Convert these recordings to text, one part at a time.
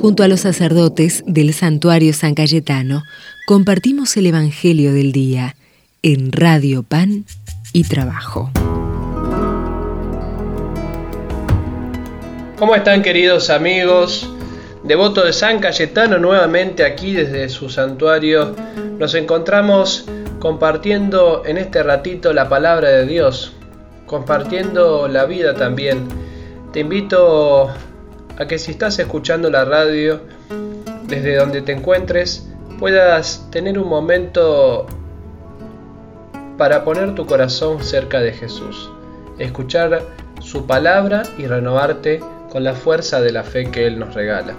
Junto a los sacerdotes del santuario San Cayetano, compartimos el Evangelio del Día en Radio Pan y Trabajo. ¿Cómo están queridos amigos? Devoto de San Cayetano nuevamente aquí desde su santuario. Nos encontramos compartiendo en este ratito la palabra de Dios, compartiendo la vida también. Te invito a que si estás escuchando la radio, desde donde te encuentres, puedas tener un momento para poner tu corazón cerca de Jesús, escuchar su palabra y renovarte con la fuerza de la fe que Él nos regala.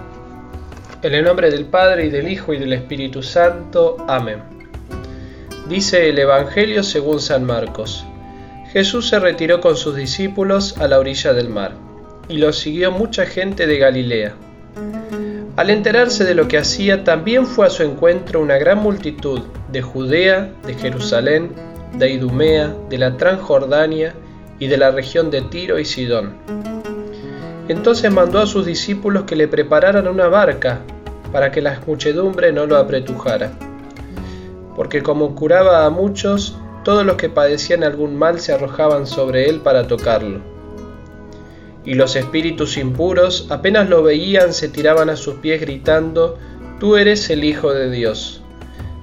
En el nombre del Padre y del Hijo y del Espíritu Santo. Amén. Dice el Evangelio según San Marcos. Jesús se retiró con sus discípulos a la orilla del mar y lo siguió mucha gente de Galilea. Al enterarse de lo que hacía, también fue a su encuentro una gran multitud de Judea, de Jerusalén, de Idumea, de la Transjordania y de la región de Tiro y Sidón. Entonces mandó a sus discípulos que le prepararan una barca para que la muchedumbre no lo apretujara. Porque como curaba a muchos, todos los que padecían algún mal se arrojaban sobre él para tocarlo y los espíritus impuros apenas lo veían se tiraban a sus pies gritando, Tú eres el Hijo de Dios.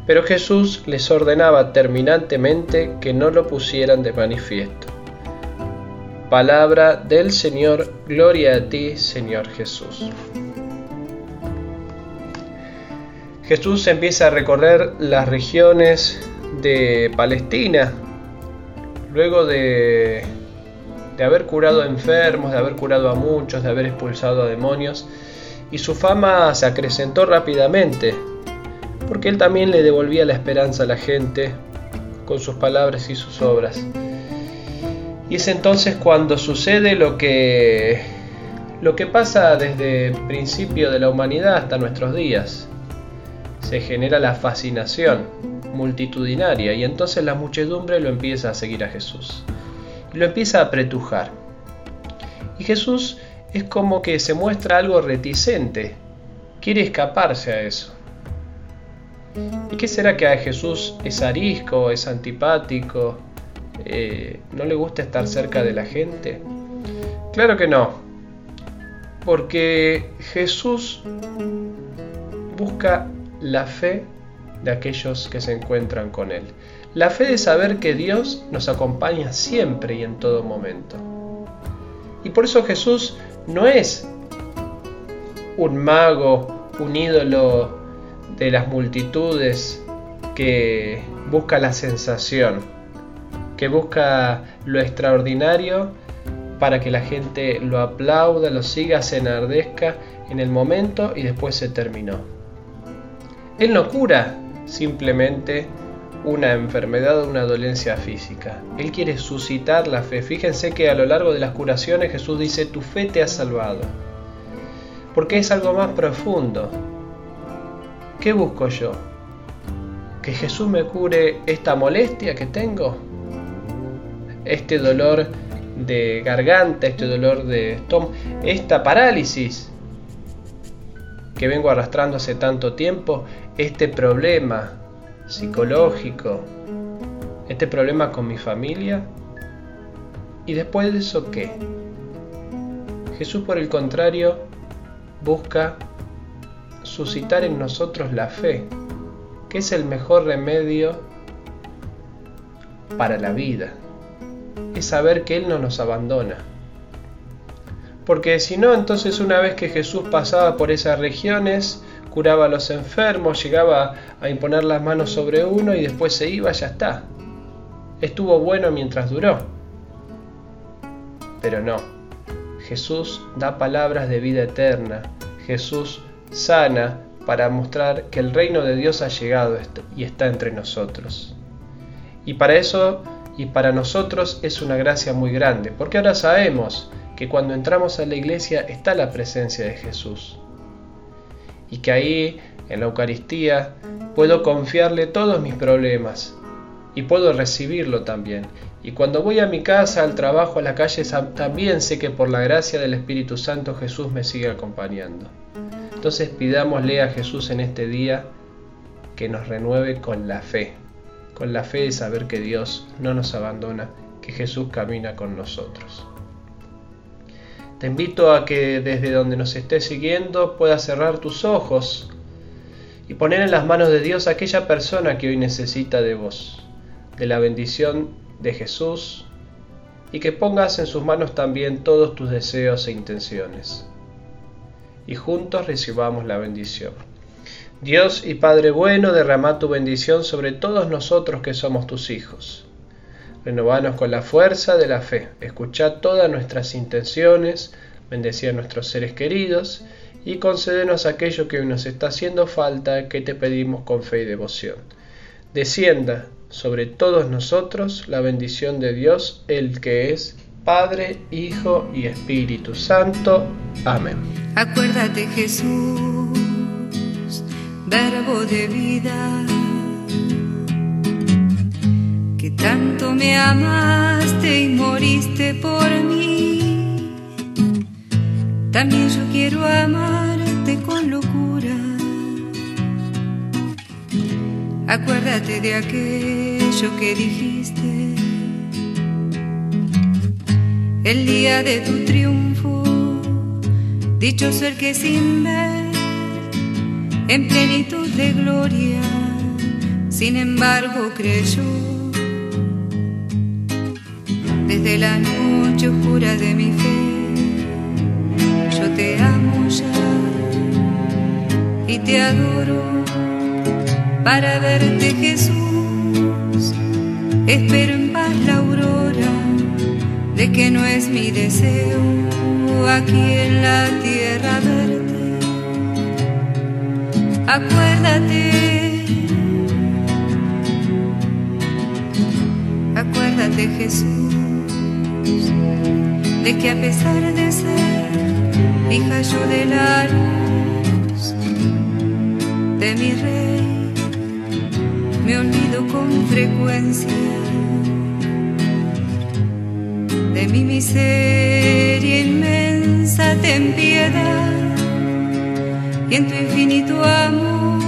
Pero Jesús les ordenaba terminantemente que no lo pusieran de manifiesto. Palabra del Señor, gloria a ti, Señor Jesús. Jesús empieza a recorrer las regiones de Palestina, luego de de haber curado enfermos, de haber curado a muchos, de haber expulsado a demonios, y su fama se acrecentó rápidamente, porque él también le devolvía la esperanza a la gente con sus palabras y sus obras. Y es entonces cuando sucede lo que lo que pasa desde el principio de la humanidad hasta nuestros días. Se genera la fascinación multitudinaria y entonces la muchedumbre lo empieza a seguir a Jesús lo empieza a apretujar. Y Jesús es como que se muestra algo reticente, quiere escaparse a eso. ¿Y qué será que a Jesús es arisco, es antipático, eh, no le gusta estar cerca de la gente? Claro que no, porque Jesús busca la fe de aquellos que se encuentran con Él. La fe de saber que Dios nos acompaña siempre y en todo momento. Y por eso Jesús no es un mago, un ídolo de las multitudes que busca la sensación, que busca lo extraordinario para que la gente lo aplauda, lo siga, se enardezca en el momento y después se terminó. Él no cura simplemente una enfermedad o una dolencia física. Él quiere suscitar la fe. Fíjense que a lo largo de las curaciones Jesús dice, tu fe te ha salvado. Porque es algo más profundo. ¿Qué busco yo? ¿Que Jesús me cure esta molestia que tengo? Este dolor de garganta, este dolor de estómago, esta parálisis que vengo arrastrando hace tanto tiempo, este problema psicológico, este problema con mi familia. ¿Y después de eso qué? Jesús por el contrario busca suscitar en nosotros la fe, que es el mejor remedio para la vida. Es saber que Él no nos abandona. Porque si no, entonces una vez que Jesús pasaba por esas regiones, curaba a los enfermos, llegaba a imponer las manos sobre uno y después se iba, ya está. Estuvo bueno mientras duró. Pero no, Jesús da palabras de vida eterna, Jesús sana para mostrar que el reino de Dios ha llegado y está entre nosotros. Y para eso y para nosotros es una gracia muy grande, porque ahora sabemos que cuando entramos a la iglesia está la presencia de Jesús y que ahí, en la Eucaristía, puedo confiarle todos mis problemas y puedo recibirlo también. Y cuando voy a mi casa, al trabajo, a la calle, también sé que por la gracia del Espíritu Santo Jesús me sigue acompañando. Entonces pidámosle a Jesús en este día que nos renueve con la fe, con la fe de saber que Dios no nos abandona, que Jesús camina con nosotros. Te invito a que desde donde nos estés siguiendo puedas cerrar tus ojos y poner en las manos de Dios aquella persona que hoy necesita de vos, de la bendición de Jesús y que pongas en sus manos también todos tus deseos e intenciones. Y juntos recibamos la bendición. Dios y Padre bueno, derrama tu bendición sobre todos nosotros que somos tus hijos Renovanos con la fuerza de la fe. Escuchad todas nuestras intenciones, bendecid a nuestros seres queridos y concédenos aquello que hoy nos está haciendo falta que te pedimos con fe y devoción. Descienda sobre todos nosotros la bendición de Dios, el que es Padre, Hijo y Espíritu Santo. Amén. Acuérdate Jesús, verbo de vida tanto me amaste y moriste por mí. También yo quiero amarte con locura. Acuérdate de aquello que dijiste el día de tu triunfo. Dicho ser que sin ver, en plenitud de gloria, sin embargo creyó desde la noche oscura de mi fe. Yo te amo ya y te adoro para verte Jesús. Espero en paz la aurora de que no es mi deseo aquí en la tierra verte. Acuérdate. Acuérdate Jesús de que a pesar de ser hija yo de la luz de mi rey, me olvido con frecuencia de mi miseria inmensa, ten piedad y en tu infinito amor,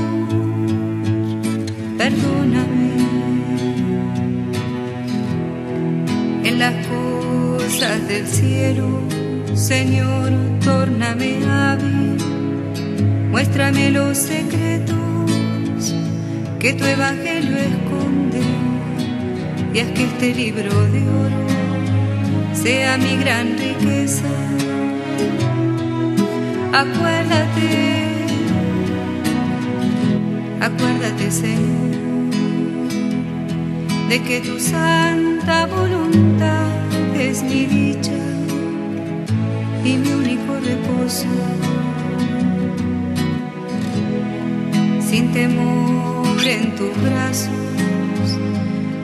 perdóname las cosas del cielo, Señor, tórname hábil, muéstrame los secretos que tu evangelio esconde. Y haz que este libro de oro sea mi gran riqueza. Acuérdate, acuérdate, Señor, de que tu santa voluntad es mi dicha y mi único reposo. Sin temor en tus brazos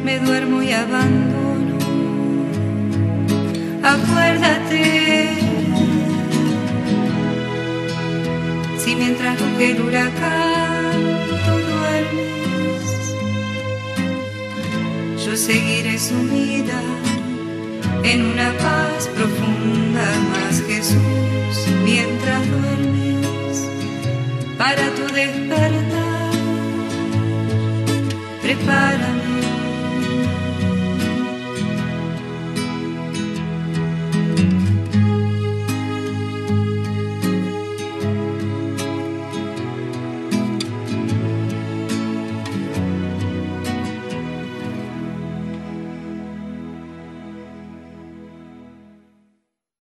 me duermo y abandono. Acuérdate si mientras ruge el huracán seguiré sumida en una paz profunda más Jesús mientras duermes para tu despertar. Prepara